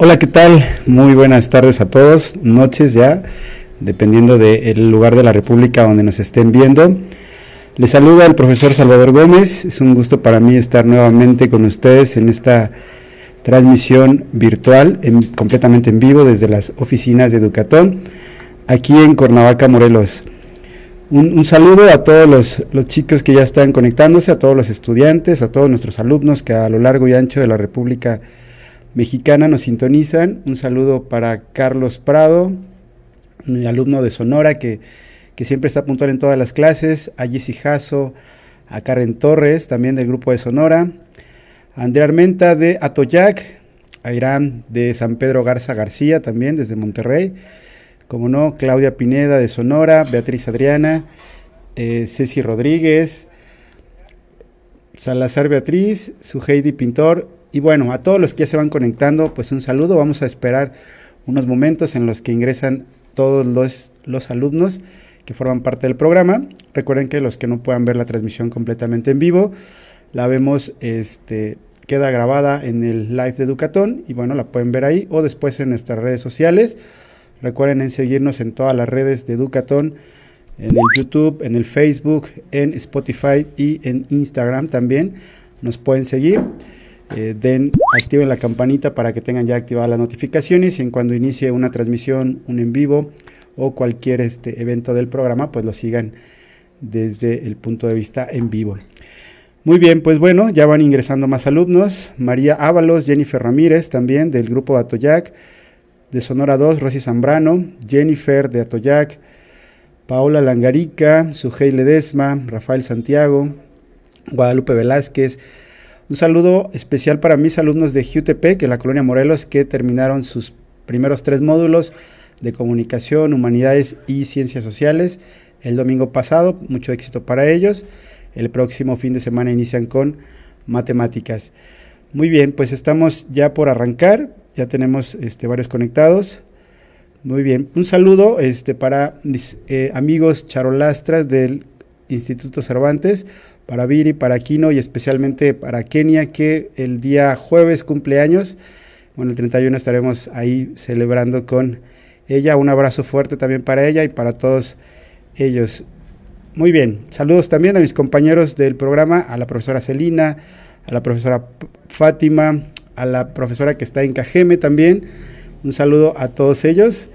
Hola, ¿qué tal? Muy buenas tardes a todos, noches ya, dependiendo del lugar de la República donde nos estén viendo. Les saluda el profesor Salvador Gómez, es un gusto para mí estar nuevamente con ustedes en esta transmisión virtual, completamente en vivo desde las oficinas de Educatón, aquí en Cuernavaca, Morelos. Un, saludo a todos los, los, chicos que ya están conectándose, a todos los estudiantes, a todos nuestros alumnos que a lo largo y ancho de la República Mexicana nos sintonizan. Un saludo para Carlos Prado, mi alumno de Sonora que, que siempre está puntual en todas las clases, a Jessy Jasso, a Karen Torres, también del grupo de Sonora, a Andrea Armenta de Atoyac, a Irán de San Pedro Garza García, también desde Monterrey. Como no, Claudia Pineda de Sonora, Beatriz Adriana, eh, Ceci Rodríguez, Salazar Beatriz, su Heidi Pintor, y bueno, a todos los que ya se van conectando, pues un saludo, vamos a esperar unos momentos en los que ingresan todos los, los alumnos que forman parte del programa. Recuerden que los que no puedan ver la transmisión completamente en vivo, la vemos, este, queda grabada en el live de Educatón y bueno, la pueden ver ahí o después en nuestras redes sociales Recuerden en seguirnos en todas las redes de Educatón, en el YouTube, en el Facebook, en Spotify y en Instagram también. Nos pueden seguir. Eh, den, activen la campanita para que tengan ya activadas las notificaciones y en cuando inicie una transmisión, un en vivo o cualquier este evento del programa, pues lo sigan desde el punto de vista en vivo. Muy bien, pues bueno, ya van ingresando más alumnos. María Ábalos, Jennifer Ramírez también del grupo Atoyac de Sonora 2, Rosy Zambrano, Jennifer de Atoyac, Paola Langarica, Sujei Ledesma, Rafael Santiago, Guadalupe Velázquez. Un saludo especial para mis alumnos de GUTP, que la colonia Morelos, que terminaron sus primeros tres módulos de comunicación, humanidades y ciencias sociales el domingo pasado. Mucho éxito para ellos. El próximo fin de semana inician con matemáticas. Muy bien, pues estamos ya por arrancar. Ya tenemos este, varios conectados. Muy bien. Un saludo este, para mis eh, amigos charolastras del Instituto Cervantes, para Viri, para Aquino y especialmente para Kenia, que el día jueves cumpleaños. Bueno, el 31 estaremos ahí celebrando con ella. Un abrazo fuerte también para ella y para todos ellos. Muy bien. Saludos también a mis compañeros del programa, a la profesora Celina, a la profesora Fátima, a la profesora que está en Cajeme también. Un saludo a todos ellos.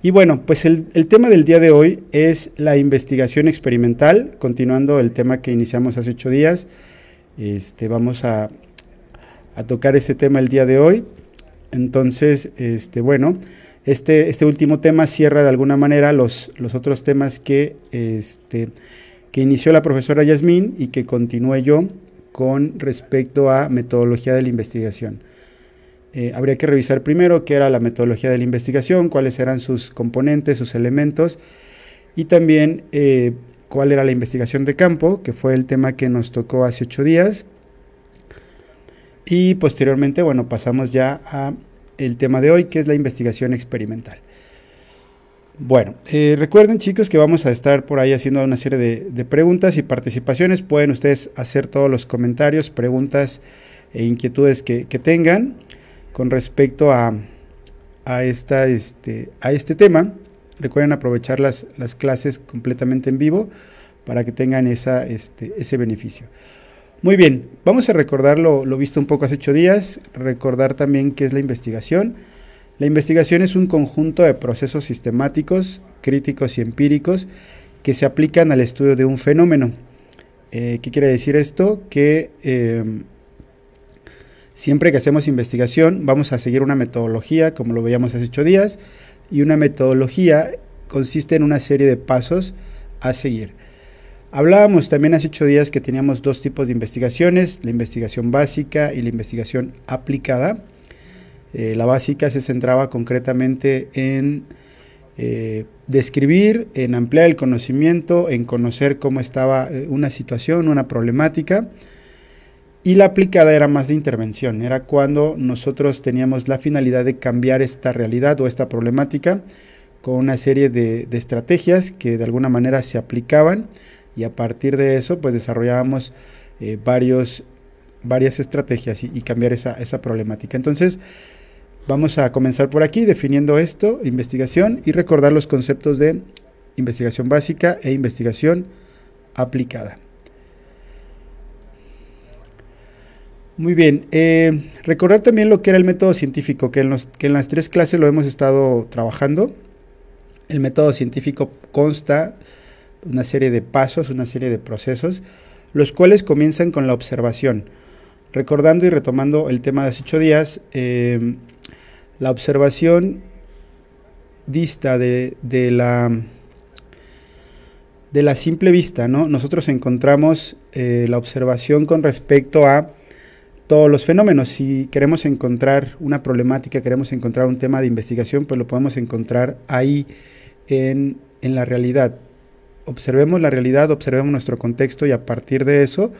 Y bueno, pues el, tema del día de hoy es la investigación experimental, continuando el tema que iniciamos hace ocho días. Este, vamos a, tocar ese tema el día de hoy. Entonces, este, bueno, este, este último tema cierra de alguna manera los, los otros temas que, este, que inició la profesora Yasmín y que continúe yo con respecto a metodología de la investigación. Eh, habría que revisar primero qué era la metodología de la investigación, cuáles eran sus componentes, sus elementos y también eh, cuál era la investigación de campo, que fue el tema que nos tocó hace ocho días. Y posteriormente, bueno, pasamos ya a el tema de hoy, que es la investigación experimental. Bueno, eh, recuerden chicos que vamos a estar por ahí haciendo una serie de, preguntas y participaciones. Pueden ustedes hacer todos los comentarios, preguntas e inquietudes que, tengan con respecto a, a, esta, este, a este tema. Recuerden aprovechar las, las, clases completamente en vivo para que tengan esa, este, ese beneficio. Muy bien, vamos a recordar lo, visto un poco hace ocho días, recordar también qué es la investigación la investigación es un conjunto de procesos sistemáticos, críticos y empíricos que se aplican al estudio de un fenómeno. Eh, ¿Qué quiere decir esto? Que em, siempre que hacemos investigación vamos a seguir una metodología, como lo veíamos hace ocho días, y una metodología consiste en una serie de pasos a seguir. Hablábamos también hace ocho días que teníamos dos tipos de investigaciones, la investigación básica y la investigación aplicada. Eh, la básica se centraba concretamente en eh, describir, en ampliar el conocimiento, en conocer cómo estaba eh, una situación, una problemática. Y la aplicada era más de intervención, era cuando nosotros teníamos la finalidad de cambiar esta realidad o esta problemática con una serie de, estrategias que de alguna manera se aplicaban y a partir de eso pues desarrollábamos varios, varias estrategias y, cambiar esa, esa problemática. Entonces, Vamos a comenzar por aquí definiendo esto, investigación, y recordar los conceptos de investigación básica e investigación aplicada. Muy bien, eh, recordar también lo que era el método científico, que en, las tres clases lo hemos estado trabajando. El método científico consta una serie de pasos, una serie de procesos, los cuales comienzan con la observación. Recordando y retomando el tema de hace ocho días, eh, la observación dista de, la de la simple vista, ¿no? Nosotros encontramos eh, la observación con respecto a todos los fenómenos. Si queremos encontrar una problemática, queremos encontrar un tema de investigación, pues lo podemos encontrar ahí en, en la realidad. Observemos la realidad, observemos nuestro contexto y a partir de eso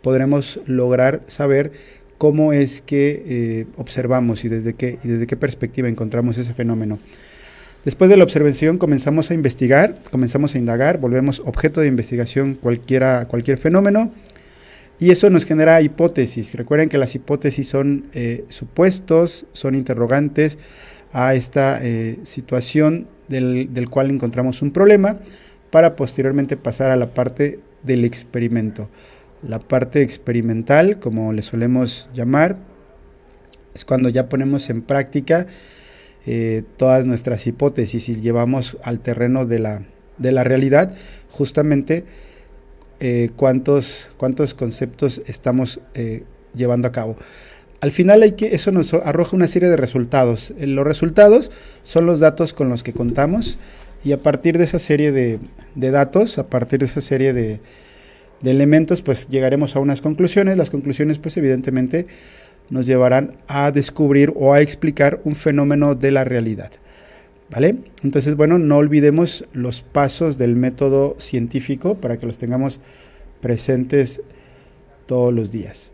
podremos lograr saber cómo es que eh, observamos y desde qué, desde qué perspectiva encontramos ese fenómeno. Después de la observación comenzamos a investigar, comenzamos a indagar, volvemos objeto de investigación cualquiera, cualquier fenómeno y eso nos genera hipótesis. Recuerden que las hipótesis son eh, supuestos, son interrogantes a esta eh, situación del, del cual encontramos un problema para posteriormente pasar a la parte del experimento. La parte experimental, como le solemos llamar, es cuando ya ponemos en práctica eh, todas nuestras hipótesis y llevamos al terreno de la, de la realidad justamente eh, cuántos, cuántos conceptos estamos eh, llevando a cabo. Al final hay que, eso nos arroja una serie de resultados. Los resultados son los datos con los que contamos y a partir de esa serie de, de datos, a partir de esa serie de, de elementos, pues llegaremos a unas conclusiones. Las conclusiones, pues evidentemente, nos llevarán a descubrir o a explicar un fenómeno de la realidad. Entonces, bueno, no olvidemos los pasos del método científico para que los tengamos presentes todos los días.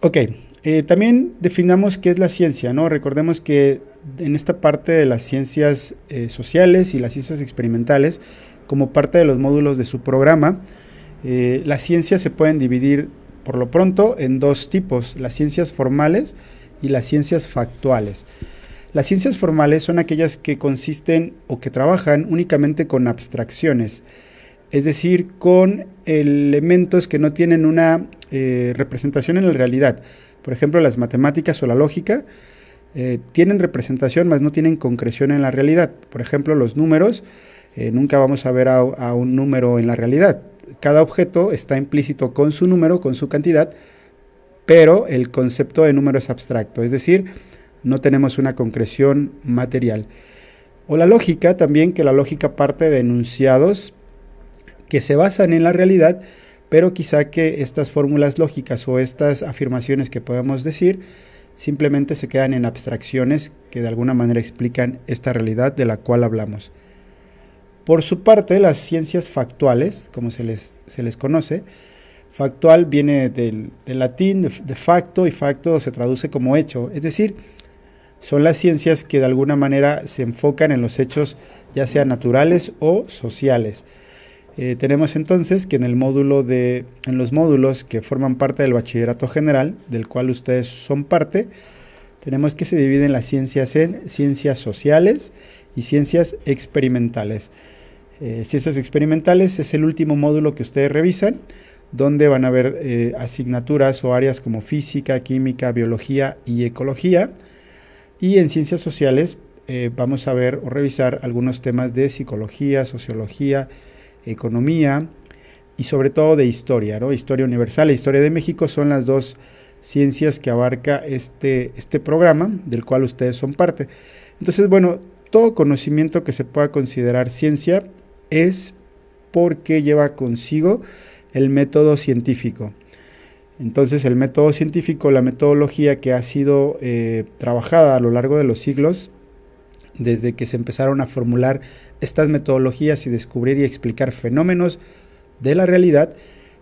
Ok, eh, también definamos qué es la ciencia, ¿no? Recordemos que en esta parte de las ciencias eh, sociales y las ciencias experimentales, como parte de los módulos de su programa. Eh, las ciencias se pueden dividir por lo pronto en dos tipos, las ciencias formales y las ciencias factuales. Las ciencias formales son aquellas que consisten o que trabajan únicamente con abstracciones, es decir, con elementos que no tienen una eh, representación en la realidad. Por ejemplo, las matemáticas o la lógica eh, tienen representación, mas no tienen concreción en la realidad. Por ejemplo, los números eh, nunca vamos a ver a, un número en la realidad. Cada objeto está implícito con su número, con su cantidad, pero el concepto de número es abstracto, es decir, no tenemos una concreción material. O la lógica también, que la lógica parte de enunciados que se basan en la realidad, pero quizá que estas fórmulas lógicas o estas afirmaciones que podemos decir simplemente se quedan en abstracciones que de alguna manera explican esta realidad de la cual hablamos. Por su parte, las ciencias factuales, como se les, se les conoce, factual viene del, latín de, facto y facto se traduce como hecho, es decir, son las ciencias que de alguna manera se enfocan en los hechos ya sean naturales o sociales. Eh, tenemos entonces que en el módulo de, en los módulos que forman parte del bachillerato general, del cual ustedes son parte, tenemos que se dividen las ciencias en ciencias sociales y ciencias experimentales. Eh, ciencias experimentales es el último módulo que ustedes revisan, donde van a ver eh, asignaturas o áreas como física, química, biología y ecología. Y en ciencias sociales eh, vamos a ver o revisar algunos temas de psicología, sociología, economía y sobre todo de historia, ¿no? Historia universal e historia de México son las dos ciencias que abarca este, este programa del cual ustedes son parte. Entonces, bueno, todo conocimiento que se pueda considerar ciencia es porque lleva consigo el método científico. Entonces el método científico, la metodología que ha sido eh, trabajada a lo largo de los siglos, desde que se empezaron a formular estas metodologías y descubrir y explicar fenómenos de la realidad,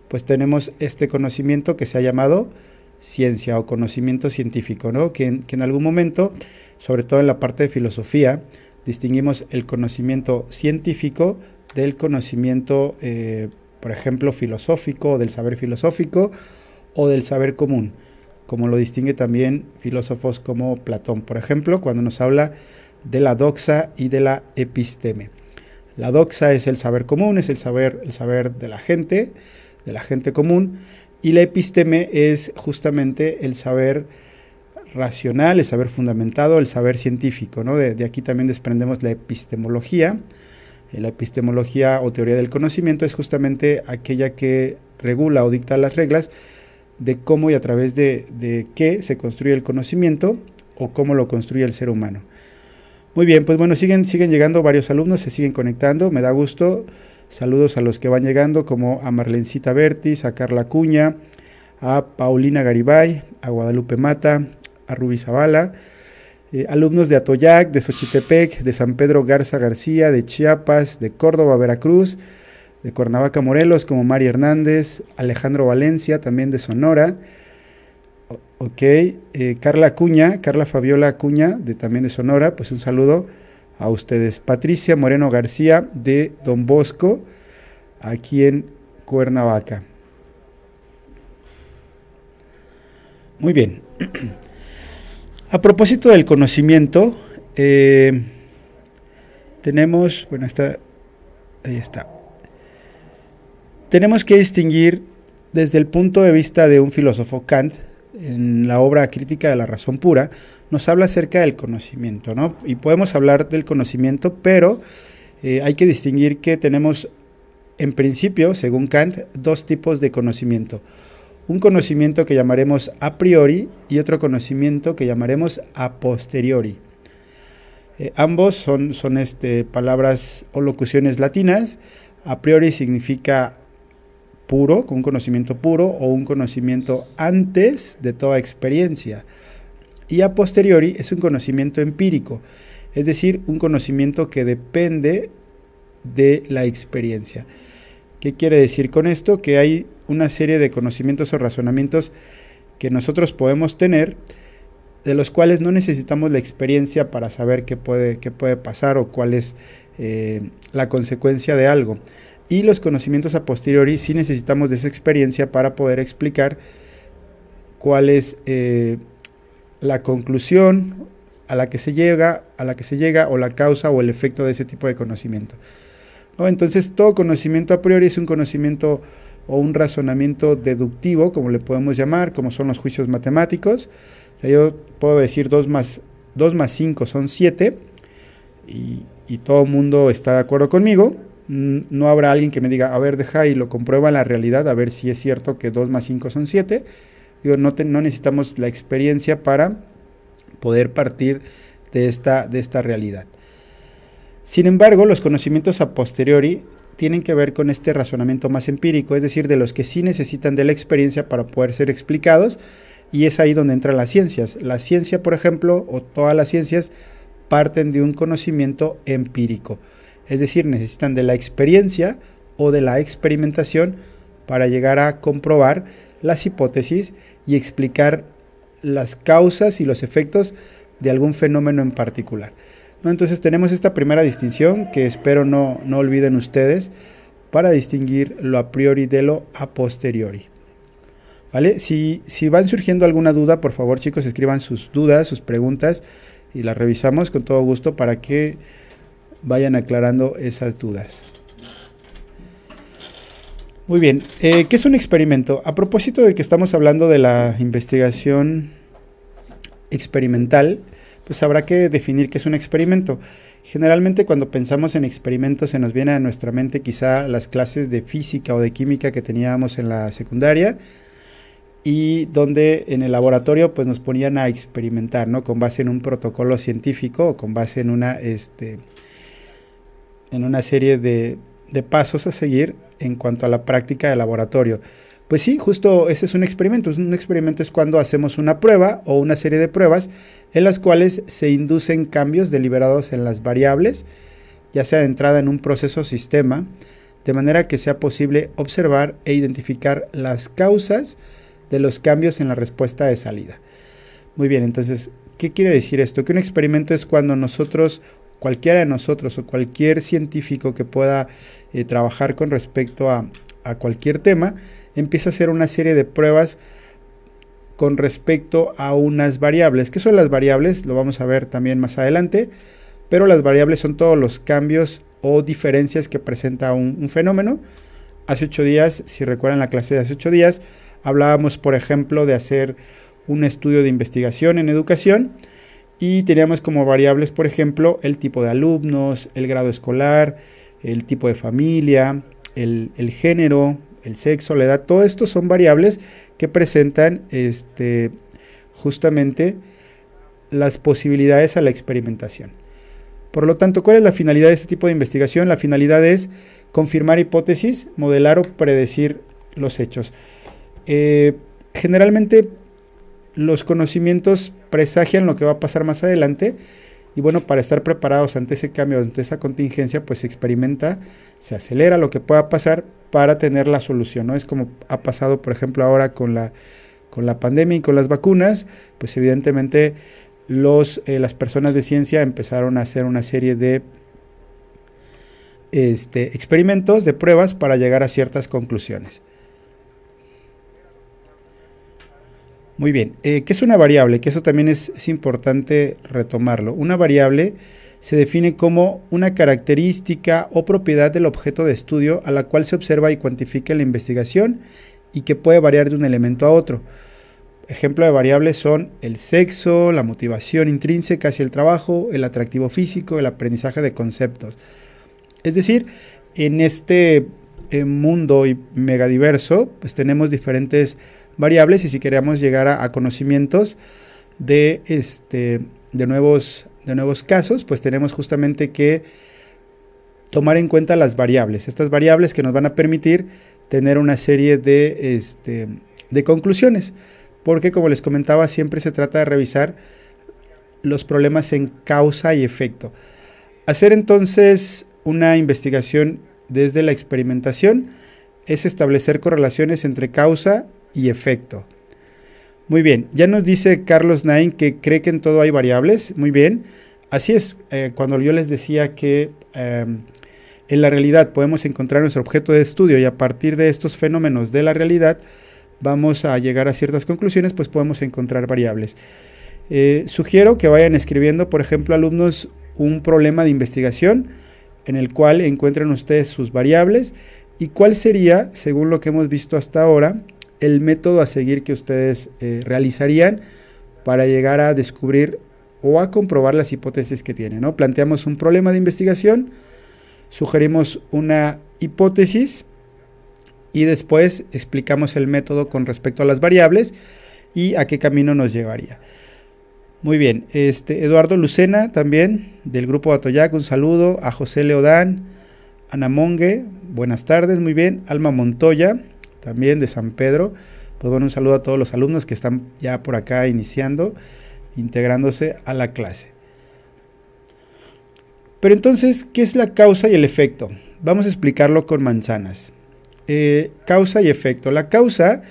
pues tenemos este conocimiento que se ha llamado ciencia o conocimiento científico, ¿no? que, en algún momento, sobre todo en la parte de filosofía, distinguimos el conocimiento científico del conocimiento, eh, por ejemplo, filosófico, del saber filosófico o del saber común. como lo distingue también filósofos como Platón, por ejemplo, cuando nos habla de la doxa y de la episteme. La doxa es el saber común, es el saber, el saber de la gente, de la gente común, y la episteme es justamente el saber racional, el saber fundamentado, el saber científico. ¿no? De, aquí también desprendemos la epistemología. La epistemología o teoría del conocimiento es justamente aquella que regula o dicta las reglas de cómo y a través de, de qué se construye el conocimiento o cómo lo construye el ser humano. Muy bien, pues bueno, siguen, siguen llegando varios alumnos, se siguen conectando, me da gusto. Saludos a los que van llegando, como a Marlencita Bertis, a Carla Cuña, a Paulina Garibay, a Guadalupe Mata, a Rubi Zavala, eh, alumnos de Atoyac, de Xochitepec, de San Pedro Garza García, de Chiapas, de Córdoba, Veracruz, de Cuernavaca, Morelos, como Mari Hernández, Alejandro Valencia, también de Sonora, Ok, eh, Carla Acuña, Carla Fabiola Acuña, también de Sonora, pues un saludo a ustedes. Patricia Moreno García, de Don Bosco, aquí en Cuernavaca. Muy bien. A propósito del conocimiento, eh, tenemos, bueno, está, ahí está. Tenemos que distinguir desde el punto de vista de un filósofo Kant, en la obra Crítica de la Razón Pura, nos habla acerca del conocimiento, ¿no? Y podemos hablar del conocimiento, pero eh, hay que distinguir que tenemos, en principio, según Kant, dos tipos de conocimiento. Un conocimiento que llamaremos a priori y otro conocimiento que llamaremos a posteriori. Eh, ambos son, son este, palabras o locuciones latinas. A priori significa puro, con un conocimiento puro o un conocimiento antes de toda experiencia. Y a posteriori es un conocimiento empírico, es decir, un conocimiento que depende de la experiencia. ¿Qué quiere decir con esto? Que hay una serie de conocimientos o razonamientos que nosotros podemos tener, de los cuales no necesitamos la experiencia para saber qué puede, qué puede pasar o cuál es eh, la consecuencia de algo. Y los conocimientos a posteriori sí necesitamos de esa experiencia para poder explicar cuál es eh, la conclusión a la que se llega, a la que se llega o la causa o el efecto de ese tipo de conocimiento. Entonces todo conocimiento a priori es un conocimiento o un razonamiento deductivo, como le podemos llamar, como son los juicios matemáticos. yo puedo decir 2 más, 2 más 5 son 7 y, y todo el mundo está de acuerdo conmigo no habrá alguien que me diga, a ver, deja y lo comprueba en la realidad, a ver si es cierto que 2 más 5 son 7. Digo, no, no necesitamos la experiencia para poder partir de esta, de esta realidad. Sin embargo, los conocimientos a posteriori tienen que ver con este razonamiento más empírico, es decir, de los que sí necesitan de la experiencia para poder ser explicados, y es ahí donde entran las ciencias. La ciencia, por ejemplo, o todas las ciencias, parten de un conocimiento empírico es decir, necesitan de la experiencia o de la experimentación para llegar a comprobar las hipótesis y explicar las causas y los efectos de algún fenómeno en particular. Entonces tenemos esta primera distinción que espero no, no olviden ustedes para distinguir lo a priori de lo a posteriori. ¿Vale? Si, si van surgiendo alguna duda, por favor chicos, escriban sus dudas, sus preguntas y las revisamos con todo gusto para que vayan aclarando esas dudas. Muy bien, eh, ¿qué es un experimento? A propósito de que estamos hablando de la investigación experimental, pues habrá que definir qué es un experimento. Generalmente cuando pensamos en experimentos se nos viene a nuestra mente quizá las clases de física o de química que teníamos en la secundaria y donde en el laboratorio pues nos ponían a experimentar, ¿no? Con base en un protocolo científico o con base en una este, en una serie de, pasos a seguir en cuanto a la práctica de laboratorio. Pues sí, justo ese es un experimento. Un experimento es cuando hacemos una prueba o una serie de pruebas en las cuales se inducen cambios deliberados en las variables, ya sea de entrada en un proceso o sistema, de manera que sea posible observar e identificar las causas de los cambios en la respuesta de salida. Muy bien, entonces, ¿qué quiere decir esto? Que un experimento es cuando nosotros cualquiera de nosotros o cualquier científico que pueda eh, trabajar con respecto a, cualquier tema, empieza a hacer una serie de pruebas con respecto a unas variables. ¿Qué son las variables? Lo vamos a ver también más adelante, pero las variables son todos los cambios o diferencias que presenta un, fenómeno. Hace ocho días, si recuerdan la clase de hace ocho días, hablábamos, por ejemplo, de hacer un estudio de investigación en educación y teníamos como variables, por ejemplo, el tipo de alumnos, el grado escolar, el tipo de familia, el, el género, el sexo, la edad, todo esto son variables que presentan este, justamente las posibilidades a la experimentación. Por lo tanto, ¿cuál es la finalidad de este tipo de investigación? La finalidad es confirmar hipótesis, modelar o predecir los hechos. Eh, generalmente los conocimientos presagian lo que va a pasar más adelante y bueno, para estar preparados ante ese cambio, ante esa contingencia, pues se experimenta, se acelera lo que pueda pasar para tener la solución, ¿no? Es como ha pasado, por ejemplo, ahora con la, con la pandemia y con las vacunas, pues evidentemente los, eh, las personas de ciencia empezaron a hacer una serie de este, experimentos, de pruebas para llegar a ciertas conclusiones. Muy bien, eh, ¿qué es una variable? Que eso también es, importante retomarlo. Una variable se define como una característica o propiedad del objeto de estudio a la cual se observa y cuantifica la investigación y que puede variar de un elemento a otro. Ejemplo de variables son el sexo, la motivación intrínseca hacia el trabajo, el atractivo físico, el aprendizaje de conceptos. Es decir, en este eh, mundo megadiverso, pues tenemos diferentes variables y si queremos llegar a, conocimientos de, este, de, nuevos, de nuevos casos, pues tenemos justamente que tomar en cuenta las variables. Estas variables que nos van a permitir tener una serie de, este, de conclusiones. Porque como les comentaba, siempre se trata de revisar los problemas en causa y efecto. Hacer entonces una investigación desde la experimentación es establecer correlaciones entre causa y efecto. Muy bien, ya nos dice Carlos Nain que cree que en todo hay variables. Muy bien, así es. Eh, cuando yo les decía que em, en la realidad podemos encontrar nuestro objeto de estudio y a partir de estos fenómenos de la realidad vamos a llegar a ciertas conclusiones, pues podemos encontrar variables. Eh, sugiero que vayan escribiendo, por ejemplo, alumnos, un problema de investigación en el cual encuentren ustedes sus variables y cuál sería, según lo que hemos visto hasta ahora, el método a seguir que ustedes eh, realizarían para llegar a descubrir o a comprobar las hipótesis que tienen. ¿no? Planteamos un problema de investigación, sugerimos una hipótesis y después explicamos el método con respecto a las variables y a qué camino nos llevaría. Muy bien, este Eduardo Lucena también del grupo Atoyac, un saludo a José Leodán, Ana Monge, buenas tardes, muy bien, Alma Montoya, también de San Pedro. Pues bueno, un saludo a todos los alumnos que están ya por acá iniciando, integrándose a la clase. Pero entonces, ¿qué es la causa y el efecto? Vamos a explicarlo con manzanas. Eh, causa y efecto. La causa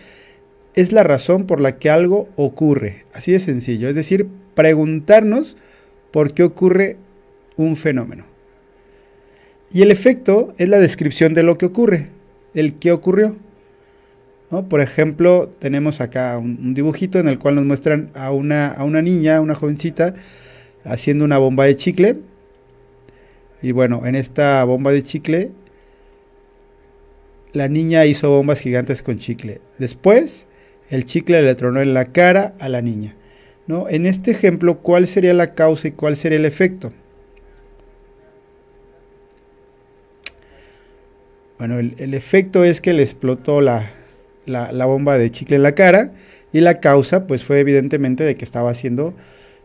es la razón por la que algo ocurre. Así de sencillo. Es decir, preguntarnos por qué ocurre un fenómeno. Y el efecto es la descripción de lo que ocurre, el qué ocurrió. Por ejemplo, tenemos acá un, dibujito en el cual nos muestran a una, a una niña, una jovencita, haciendo una bomba de chicle. Y bueno, en esta bomba de chicle, la niña hizo bombas gigantes con chicle. Después, el chicle le tronó en la cara a la niña. ¿no? En este ejemplo, ¿cuál sería la causa y cuál sería el efecto? Bueno, el efecto es que le explotó la, la, bomba de chicle en la cara y la causa pues fue evidentemente de que estaba haciendo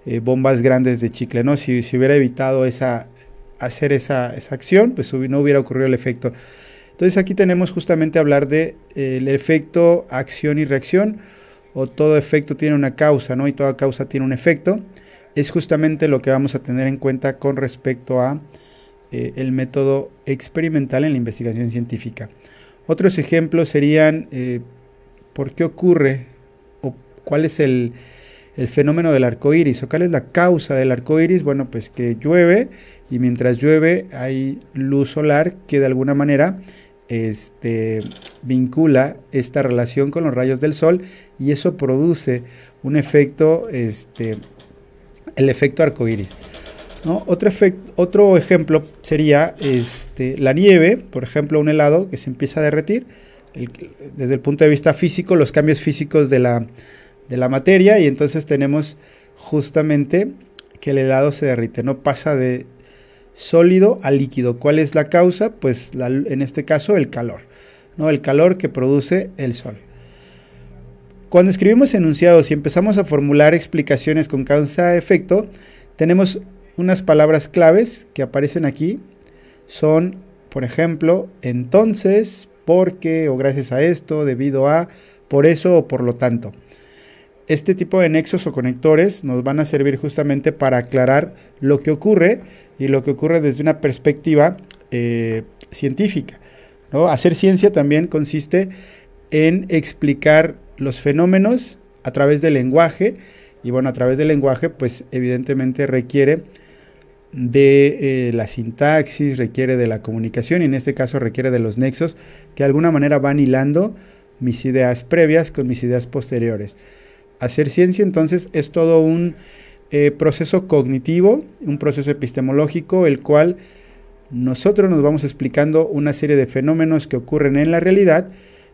eh, bombas grandes de chicle, ¿no? Si, hubiera evitado esa, hacer esa, esa, acción, pues no hubiera ocurrido el efecto. Entonces aquí tenemos justamente hablar de eh, el efecto acción y reacción, o todo efecto tiene una causa, ¿no? Y toda causa tiene un efecto. Es justamente lo que vamos a tener en cuenta con respecto a eh, el método experimental en la investigación científica. Otros ejemplos serían eh, por qué ocurre o cuál es el, fenómeno del arco iris o cuál es la causa del arco iris. Bueno, pues que llueve y mientras llueve hay luz solar que de alguna manera este, vincula esta relación con los rayos del sol y eso produce un efecto, este, el efecto arcoíris. ¿No? Otro, otro ejemplo sería este, la nieve, por ejemplo, un helado que se empieza a derretir. desde el punto de vista físico, los cambios físicos de la, de la materia, y entonces tenemos justamente que el helado se derrite, no pasa de sólido a líquido. ¿Cuál es la causa? Pues en este caso el calor, ¿no? El calor que produce el sol. Cuando escribimos enunciados y empezamos a formular explicaciones con causa-efecto, tenemos unas palabras claves que aparecen aquí. Son, por ejemplo, entonces, porque o gracias a esto, debido a, por eso o por lo tanto. Este tipo de nexos o conectores nos van a servir justamente para aclarar lo que ocurre y lo que ocurre desde una perspectiva eh, científica. ¿no? Hacer ciencia también consiste en explicar los fenómenos a través del lenguaje y bueno, a través del lenguaje pues evidentemente requiere de eh, la sintaxis, requiere de la comunicación y en este caso requiere de los nexos que de alguna manera van hilando mis ideas previas con mis ideas posteriores. Hacer ciencia entonces es todo un eh, proceso cognitivo, un proceso epistemológico, el cual nosotros nos vamos explicando una serie de fenómenos que ocurren en la realidad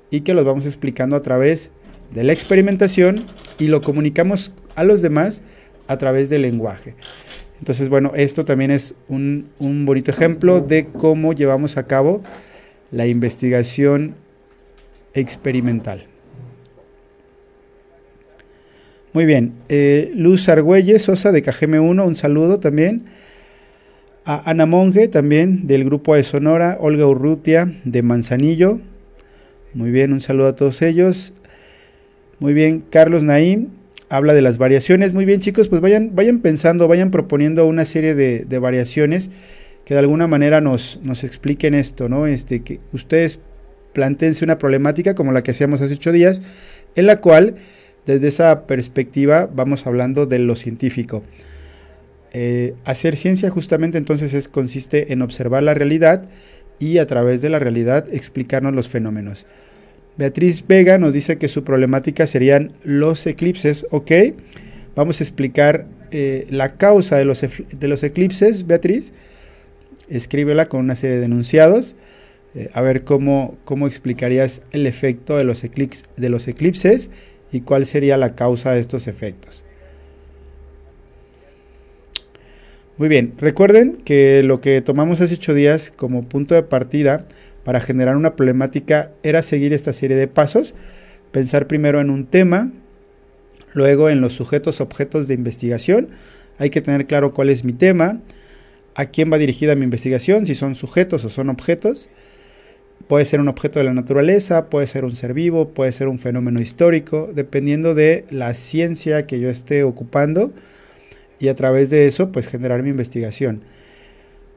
y que los vamos explicando a través de la experimentación y lo comunicamos a los demás a través del lenguaje. Entonces, bueno, esto también es un, un bonito ejemplo de cómo llevamos a cabo la investigación experimental. Muy bien. Eh, Luz Argüelles Sosa de KGM1, un saludo también. A Ana Monge también del grupo de Sonora. Olga Urrutia de Manzanillo. Muy bien, un saludo a todos ellos. Muy bien, Carlos Naim habla de las variaciones. Muy bien, chicos, pues vayan, vayan pensando, vayan proponiendo una serie de, variaciones que de alguna manera nos, expliquen esto, ¿no? Este, que ustedes planteense una problemática como la que hacíamos hace ocho días, en la cual desde esa perspectiva vamos hablando de lo científico. Eh, hacer ciencia justamente entonces es, consiste en observar la realidad y a través de la realidad explicarnos los fenómenos. Beatriz Vega nos dice que su problemática serían los eclipses. Ok, vamos a explicar eh, la causa de los, eclipses, Beatriz. Escríbela con una serie de enunciados. Eh, a ver cómo, cómo explicarías el efecto de los, de los eclipses y cuál sería la causa de estos efectos. Muy bien, recuerden que lo que tomamos hace ocho días como punto de partida para generar una problemática era seguir esta serie de pasos, pensar primero en un tema, luego en los sujetos objetos de investigación, hay que tener claro cuál es mi tema, a quién va dirigida mi investigación, si son sujetos o son objetos, Puede ser un objeto de la naturaleza, puede ser un ser vivo, puede ser un fenómeno histórico, dependiendo de la ciencia que yo esté ocupando y a través de eso pues generar mi investigación.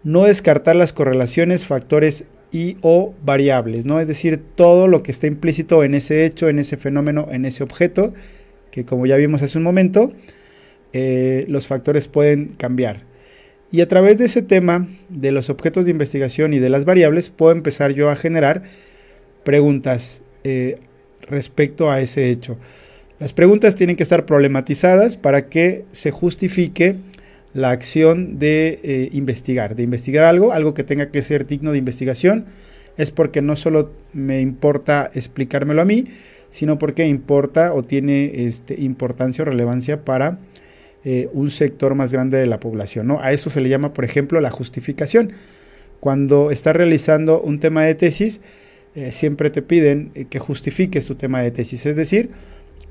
No descartar las correlaciones, factores y o variables, ¿no? Es decir, todo lo que está implícito en ese hecho, en ese fenómeno, en ese objeto, que como ya vimos hace un momento, eh, los factores pueden cambiar. Y a través de ese tema, de los objetos de investigación y de las variables, puedo empezar yo a generar preguntas eh, respecto a ese hecho. Las preguntas tienen que estar problematizadas para que se justifique la acción de eh, investigar, de investigar algo, algo que tenga que ser digno de investigación, es porque no solo me importa explicármelo a mí, sino porque importa o tiene este, importancia o relevancia para eh, un sector más grande de la población. ¿no? A eso se le llama, por ejemplo, la justificación. Cuando estás realizando un tema de tesis, eh, siempre te piden que justifiques tu tema de tesis, es decir,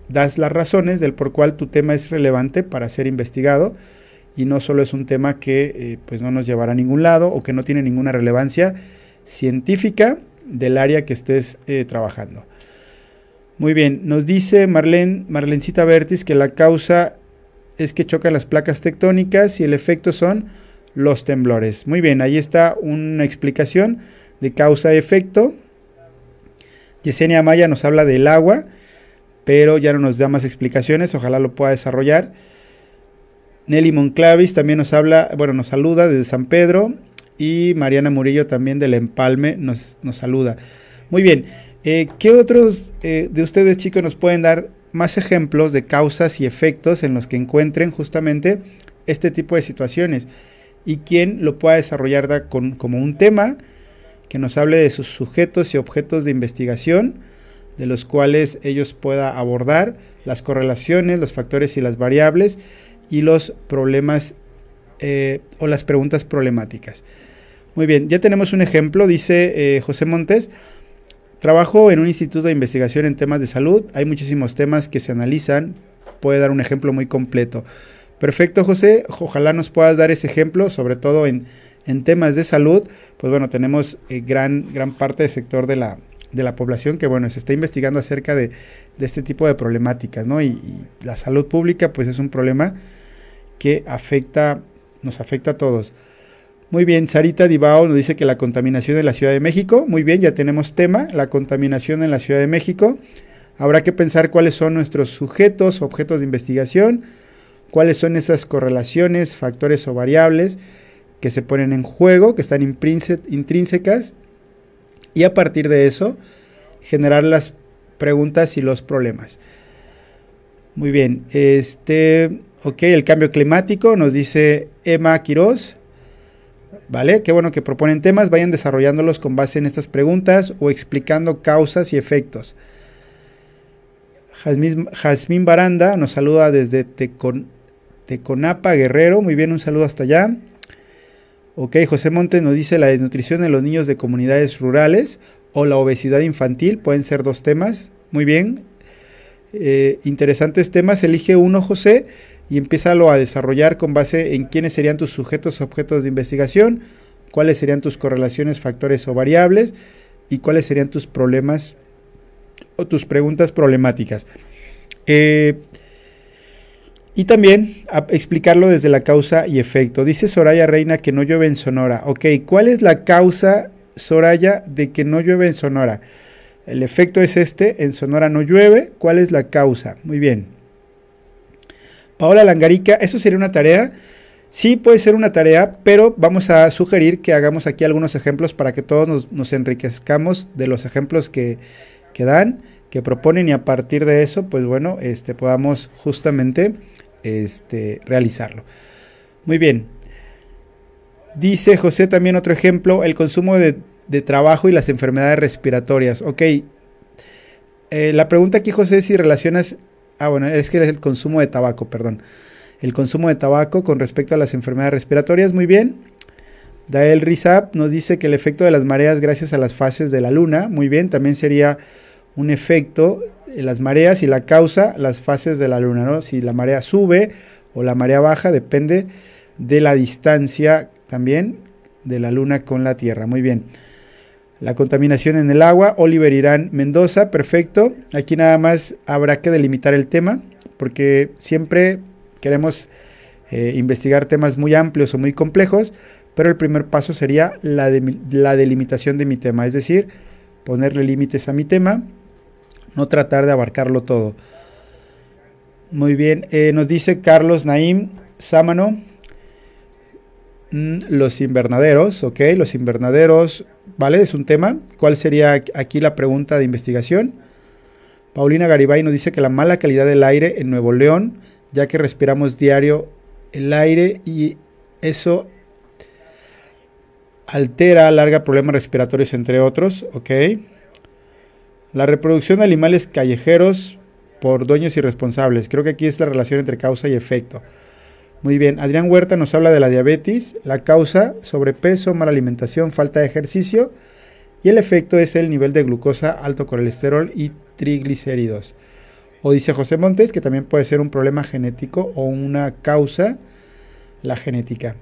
das las razones del por cual tu tema es relevante para ser investigado y no solo es un tema que pues no nos llevará a ningún lado o que no tiene ninguna relevancia científica del área que estés trabajando. Muy bien, nos dice Marlene, Marlencita Vertis que la causa es que chocan las placas tectónicas y el efecto son los temblores. Muy bien, ahí está una explicación de causa-efecto. Yesenia Maya nos habla del agua, pero ya no nos da más explicaciones, ojalá lo pueda desarrollar. Nelly Monclavis también nos habla, bueno, nos saluda desde San Pedro. Y Mariana Murillo también del Empalme nos, nos saluda. Muy bien, eh, ¿qué otros eh, de ustedes chicos nos pueden dar más ejemplos de causas y efectos en los que encuentren justamente este tipo de situaciones? Y quién lo pueda desarrollar como un tema que nos hable de sus sujetos y objetos de investigación, de los cuales ellos pueda abordar las correlaciones, los factores y las variables y los problemas eh, o las preguntas problemáticas. Muy bien, ya tenemos un ejemplo, dice eh, José Montes. Trabajo en un instituto de investigación en temas de salud. Hay muchísimos temas que se analizan. Puede dar un ejemplo muy completo. Perfecto, José. Ojalá nos puedas dar ese ejemplo, sobre todo en, temas de salud. Pues bueno, tenemos eh, gran, gran parte del sector de la, de la población que, bueno, se está investigando acerca de, este tipo de problemáticas, ¿no? Y, y, la salud pública, pues es un problema que afecta nos afecta a todos. Muy bien, Sarita Dibao nos dice que la contaminación en la Ciudad de México. Muy bien, ya tenemos tema, la contaminación en la Ciudad de México. Habrá que pensar cuáles son nuestros sujetos, objetos de investigación, cuáles son esas correlaciones, factores o variables que se ponen en juego, que están intrínsecas, y a partir de eso generar las preguntas y los problemas. Muy bien, este, ok, el cambio climático, nos dice Emma Quiroz. ¿Vale? Qué bueno que proponen temas, vayan desarrollándolos con base en estas preguntas o explicando causas y efectos. Jazmín Baranda nos saluda desde Tecon, Teconapa, Guerrero. Muy bien, un saludo hasta allá. Ok, José Montes nos dice la desnutrición de los niños de comunidades rurales o la obesidad infantil. Pueden ser dos temas. Muy bien. Eh, interesantes temas. Elige uno, José y empiézalo a desarrollar con base en quiénes serían tus sujetos objetos de investigación, cuáles serían tus correlaciones, factores o variables y cuáles serían tus problemas o tus preguntas problemáticas. Eh, y también explicarlo desde la causa y efecto. Dice Soraya Reina que no llueve en Sonora. Ok, ¿cuál es la causa, Soraya, de que no llueve en Sonora? El efecto es este, en Sonora no llueve. ¿Cuál es la causa? Muy bien. Paola Langarica, ¿eso sería una tarea? Sí, puede ser una tarea, pero vamos a sugerir que hagamos aquí algunos ejemplos para que todos nos, enriquezcamos de los ejemplos que, que, dan, que proponen y a partir de eso, pues bueno, este, podamos justamente este, realizarlo. Muy bien. Dice José también otro ejemplo, el consumo de, trabajo y las enfermedades respiratorias. Ok. Eh, la pregunta aquí, José, es si relacionas Ah, bueno, es que es el consumo de tabaco, perdón. El consumo de tabaco con respecto a las enfermedades respiratorias, muy bien. Dael Rizab nos dice que el efecto de las mareas gracias a las fases de la luna, muy bien, también sería un efecto las mareas y la causa las fases de la luna, ¿no? Si la marea sube o la marea baja depende de la distancia también de la luna con la Tierra, muy bien. La contaminación en el agua, Oliver Irán Mendoza, perfecto. Aquí nada más habrá que delimitar el tema, porque siempre queremos eh, investigar temas muy amplios o muy complejos, pero el primer paso sería la, la delimitación de mi tema, es decir, ponerle límites a mi tema, no tratar de abarcarlo todo. Muy bien, eh, nos dice Carlos Naim Sámano, mm, los invernaderos, ok, los invernaderos ¿Vale? Es un tema. ¿Cuál sería aquí la pregunta de investigación? Paulina Garibay nos dice que la mala calidad del aire en Nuevo León, ya que respiramos diario el aire y eso altera, alarga problemas respiratorios, entre otros. Ok. La reproducción de animales callejeros por dueños irresponsables. Creo que aquí es la relación entre causa y efecto. Muy bien, Adrián Huerta nos habla de la diabetes, la causa, sobrepeso, mala alimentación, falta de ejercicio y el efecto es el nivel de glucosa, alto colesterol y triglicéridos. O dice José Montes que también puede ser un problema genético o una causa, la genética.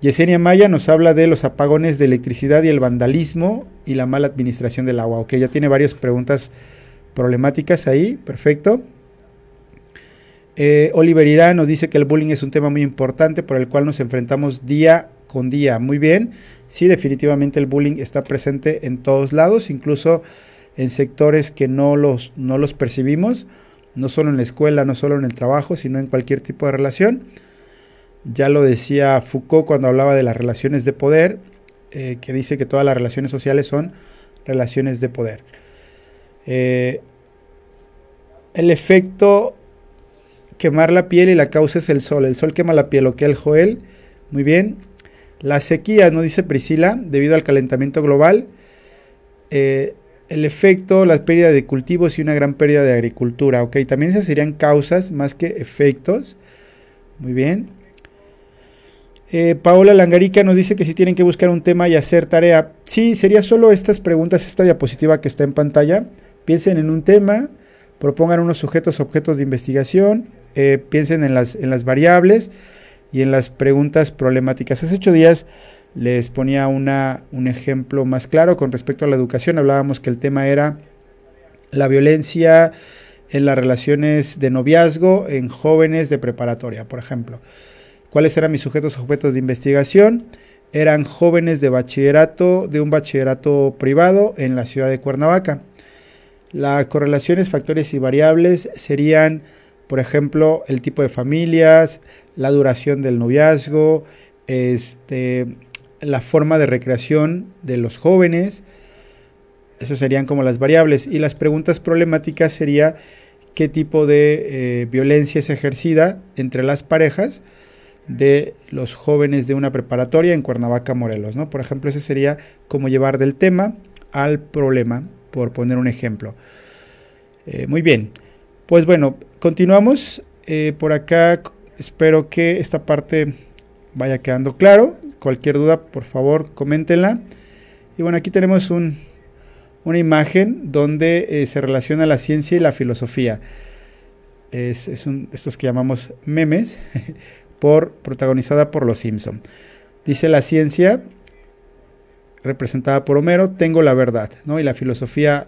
Yesenia Maya nos habla de los apagones de electricidad y el vandalismo y la mala administración del agua. Ok, ya tiene varias preguntas problemáticas ahí, perfecto. Eh, Oliver Irán nos dice que el bullying es un tema muy importante por el cual nos enfrentamos día con día. Muy bien, sí, definitivamente el bullying está presente en todos lados, incluso en sectores que no los, no los percibimos, no solo en la escuela, no solo en el trabajo, sino en cualquier tipo de relación. Ya lo decía Foucault cuando hablaba de las relaciones de poder, eh, que dice que todas las relaciones sociales son relaciones de poder. Eh, el efecto quemar la piel y la causa es el sol. El sol quema la piel, lo que el Joel. Muy bien. Las sequías, nos dice Priscila, debido al calentamiento global. Eh, el efecto, la pérdida de cultivos y una gran pérdida de agricultura. Ok, también esas serían causas más que efectos. Muy bien. Eh, Paola Langarica nos dice que si tienen que buscar un tema y hacer tarea. Sí, sería solo estas preguntas, esta diapositiva que está en pantalla. Piensen en un tema, propongan unos sujetos, objetos de investigación, eh, piensen en las, en las variables y en las preguntas problemáticas. Hace ocho días les ponía una, un ejemplo más claro con respecto a la educación. Hablábamos que el tema era la violencia en las relaciones de noviazgo en jóvenes de preparatoria, por ejemplo. ¿Cuáles eran mis sujetos objetos de investigación? Eran jóvenes de bachillerato, de un bachillerato privado en la ciudad de Cuernavaca. Las correlaciones, factores y variables serían, por ejemplo, el tipo de familias, la duración del noviazgo, este, la forma de recreación de los jóvenes. Eso serían como las variables. Y las preguntas problemáticas sería qué tipo de eh, violencia es ejercida entre las parejas de los jóvenes de una preparatoria en Cuernavaca, Morelos. ¿no? Por ejemplo, ese sería cómo llevar del tema al problema, por poner un ejemplo. Eh, muy bien, pues bueno, continuamos. Eh, por acá espero que esta parte vaya quedando claro. Cualquier duda, por favor, coméntenla. Y bueno, aquí tenemos un, una imagen donde eh, se relaciona la ciencia y la filosofía. Es, es un, estos que llamamos memes. por, protagonizada por los Simpson. Dice la ciencia, representada por Homero, tengo la verdad, ¿no? Y la filosofía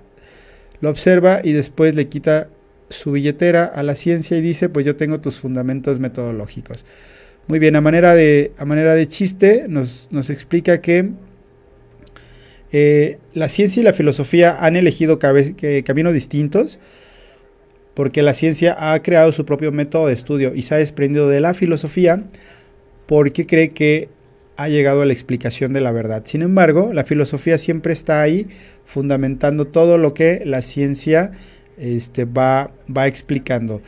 lo observa y después le quita su billetera a la ciencia y dice, pues yo tengo tus fundamentos metodológicos. Muy bien, a manera de, a manera de chiste nos, nos explica que eh, la ciencia y la filosofía han elegido caminos distintos porque la ciencia ha creado su propio método de estudio y se ha desprendido de la filosofía porque cree que ha llegado a la explicación de la verdad. Sin embargo, la filosofía siempre está ahí fundamentando todo lo que la ciencia este, va, va explicando.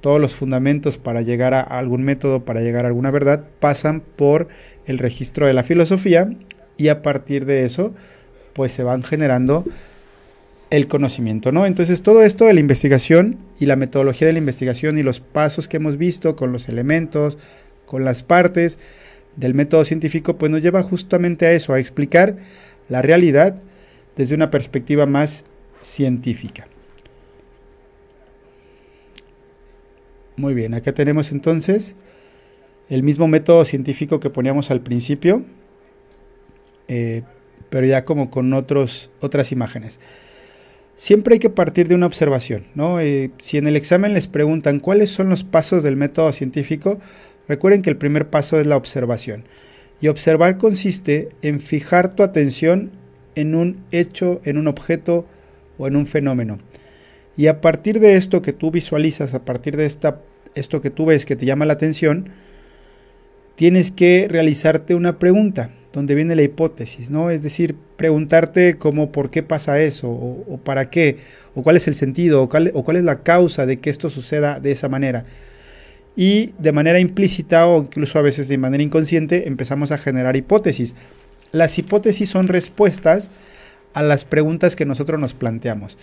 Todos los fundamentos para llegar a algún método, para llegar a alguna verdad, pasan por el registro de la filosofía y a partir de eso, pues se van generando el conocimiento, ¿no? Entonces todo esto de la investigación y la metodología de la investigación y los pasos que hemos visto con los elementos, con las partes del método científico, pues nos lleva justamente a eso, a explicar la realidad desde una perspectiva más científica. Muy bien, acá tenemos entonces el mismo método científico que poníamos al principio, eh, pero ya como con otros, otras imágenes siempre hay que partir de una observación. ¿no? Eh, si en el examen les preguntan cuáles son los pasos del método científico, recuerden que el primer paso es la observación. Y observar consiste en fijar tu atención en un hecho, en un objeto o en un fenómeno. Y a partir de esto que tú visualizas, a partir de esta, esto que tú ves que te llama la atención, tienes que realizarte una pregunta donde viene la hipótesis, ¿no? Es decir, preguntarte cómo por qué pasa eso, o, para qué, o cuál es el sentido, o cuál, o cuál, es la causa de que esto suceda de esa manera. Y de manera implícita o incluso a veces de manera inconsciente empezamos a generar hipótesis. Las hipótesis son respuestas a las preguntas que nosotros nos planteamos.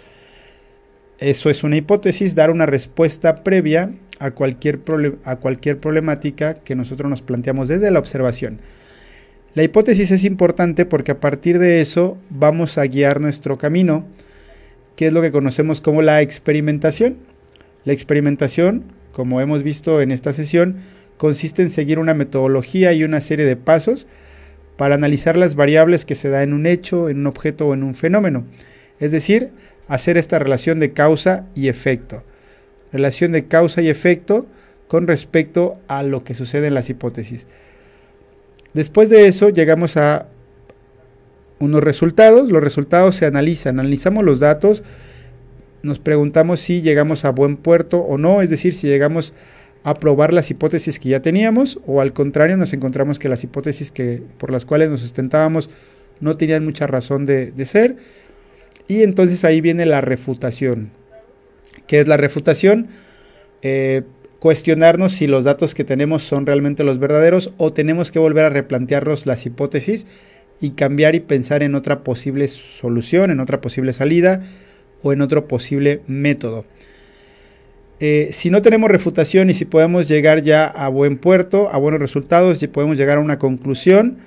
Eso es una hipótesis, dar una respuesta previa a cualquier, a cualquier problemática que nosotros nos planteamos desde la observación. La hipótesis es importante porque a partir de eso vamos a guiar nuestro camino, que es lo que conocemos como la experimentación. La experimentación, como hemos visto en esta sesión, consiste en seguir una metodología y una serie de pasos para analizar las variables que se da en un hecho, en un objeto o en un fenómeno. Es decir, hacer esta relación de causa y efecto. Relación de causa y efecto con respecto a lo que sucede en las hipótesis. Después de eso llegamos a unos resultados. Los resultados se analizan. Analizamos los datos. Nos preguntamos si llegamos a buen puerto o no. Es decir, si llegamos a probar las hipótesis que ya teníamos o al contrario nos encontramos que las hipótesis que, por las cuales nos sustentábamos no tenían mucha razón de, ser y entonces ahí viene la refutación. ¿Qué es la refutación? Eh, cuestionarnos si los datos que tenemos son realmente los verdaderos o tenemos que volver a replantearnos las hipótesis y cambiar y pensar en otra posible solución, en otra posible salida o en otro posible método. Eh, si no tenemos refutación y si podemos llegar ya a buen puerto, a buenos resultados, y podemos llegar a una conclusión,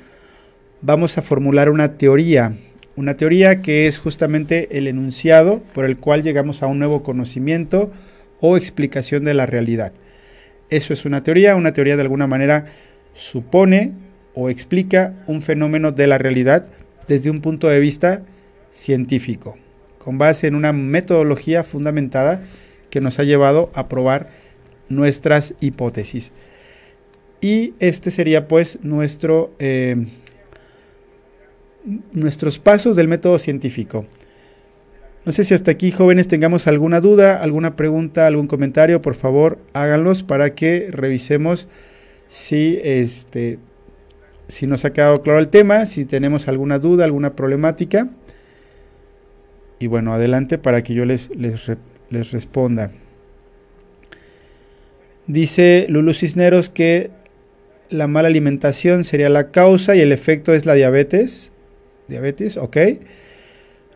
vamos a formular una teoría. Una teoría que es justamente el enunciado por el cual llegamos a un nuevo conocimiento o explicación de la realidad. Eso es una teoría. Una teoría de alguna manera supone o explica un fenómeno de la realidad desde un punto de vista científico, con base en una metodología fundamentada que nos ha llevado a probar nuestras hipótesis. Y este sería pues nuestro, eh, nuestros pasos del método científico. No sé si hasta aquí, jóvenes, tengamos alguna duda, alguna pregunta, algún comentario, por favor, háganlos para que revisemos si, este, si nos ha quedado claro el tema, si tenemos alguna duda, alguna problemática. Y bueno, adelante para que yo les, les, les responda. Dice Lulu Cisneros que la mala alimentación sería la causa y el efecto es la diabetes. Diabetes, ok.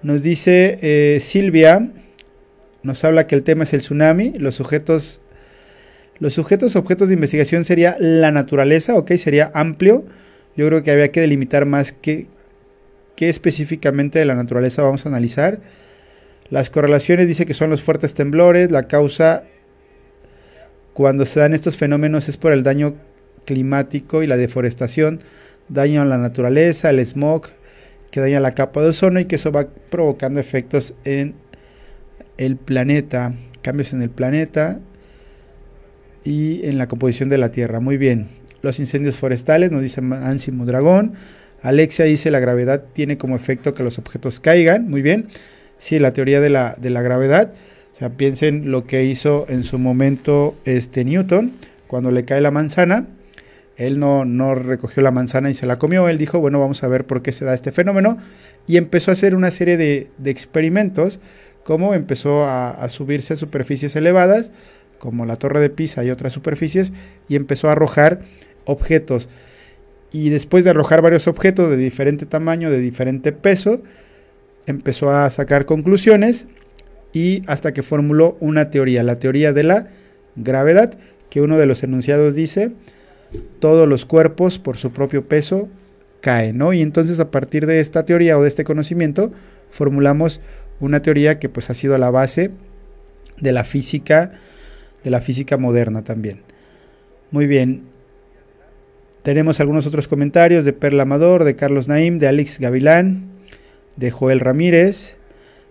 Nos dice eh, Silvia, nos habla que el tema es el tsunami, los sujetos, los sujetos objetos de investigación sería la naturaleza, ok, sería amplio. Yo creo que había que delimitar más qué, qué específicamente de la naturaleza vamos a analizar. Las correlaciones dice que son los fuertes temblores, la causa cuando se dan estos fenómenos es por el daño climático y la deforestación, daño a la naturaleza, el smog que daña la capa de ozono y que eso va provocando efectos en el planeta, cambios en el planeta y en la composición de la Tierra. Muy bien. Los incendios forestales, nos dice Ansimo Dragón. Alexia dice la gravedad tiene como efecto que los objetos caigan. Muy bien. Sí, la teoría de la, de la gravedad. O sea, piensen lo que hizo en su momento este Newton cuando le cae la manzana. Él no, no recogió la manzana y se la comió. Él dijo, bueno, vamos a ver por qué se da este fenómeno. Y empezó a hacer una serie de, experimentos, como empezó a, subirse a superficies elevadas, como la torre de Pisa y otras superficies, y empezó a arrojar objetos. Y después de arrojar varios objetos de diferente tamaño, de diferente peso, empezó a sacar conclusiones y hasta que formuló una teoría, la teoría de la gravedad, que uno de los enunciados dice, todos los cuerpos por su propio peso caen, ¿no? Y entonces a partir de esta teoría o de este conocimiento formulamos una teoría que pues ha sido la base de la física, de la física moderna también. Muy bien. Tenemos algunos otros comentarios de Perla Amador, de Carlos Naim, de Alex Gavilán, de Joel Ramírez.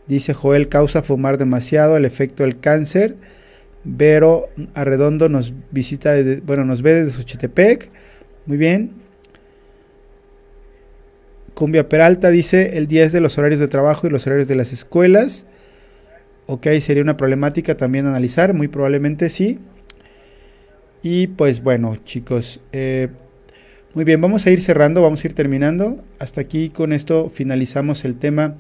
Dice Joel, causa fumar demasiado el efecto del cáncer. Vero Arredondo nos visita, bueno, nos ve desde Xochitepec. Muy bien. Cumbia Peralta dice el 10 de los horarios de trabajo y los horarios de las escuelas. Ok, sería una problemática también analizar, muy probablemente sí. Y pues bueno, chicos, eh, muy bien, vamos a ir cerrando, vamos a ir terminando. Hasta aquí con esto finalizamos el tema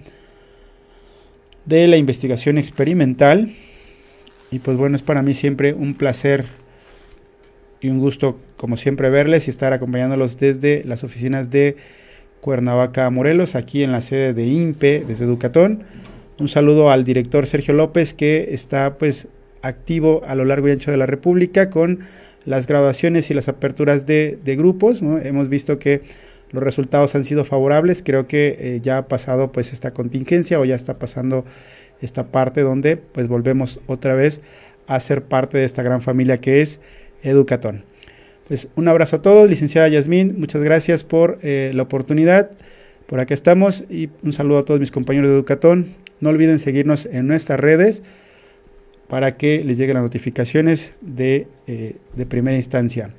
de la investigación experimental. Y pues bueno, es para mí siempre un placer y un gusto, como siempre, verles y estar acompañándolos desde las oficinas de Cuernavaca, Morelos, aquí en la sede de INPE, desde Educatón. Un saludo al director Sergio López, que está pues activo a lo largo y ancho de la República con las graduaciones y las aperturas de, grupos. Hemos visto que los resultados han sido favorables. Creo que eh, ya ha pasado pues esta contingencia o ya está pasando esta parte donde pues volvemos otra vez a ser parte de esta gran familia que es Educatón. Pues un abrazo a todos, licenciada Yasmín, muchas gracias por eh, la oportunidad. Por acá estamos y un saludo a todos mis compañeros de Educatón. No olviden seguirnos en nuestras redes para que les lleguen las notificaciones de, eh, de primera instancia.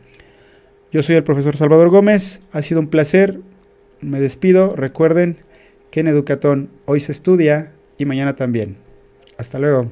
Yo soy el profesor Salvador Gómez, ha sido un placer, me despido, recuerden que en Educatón hoy se estudia, y mañana también. Hasta luego.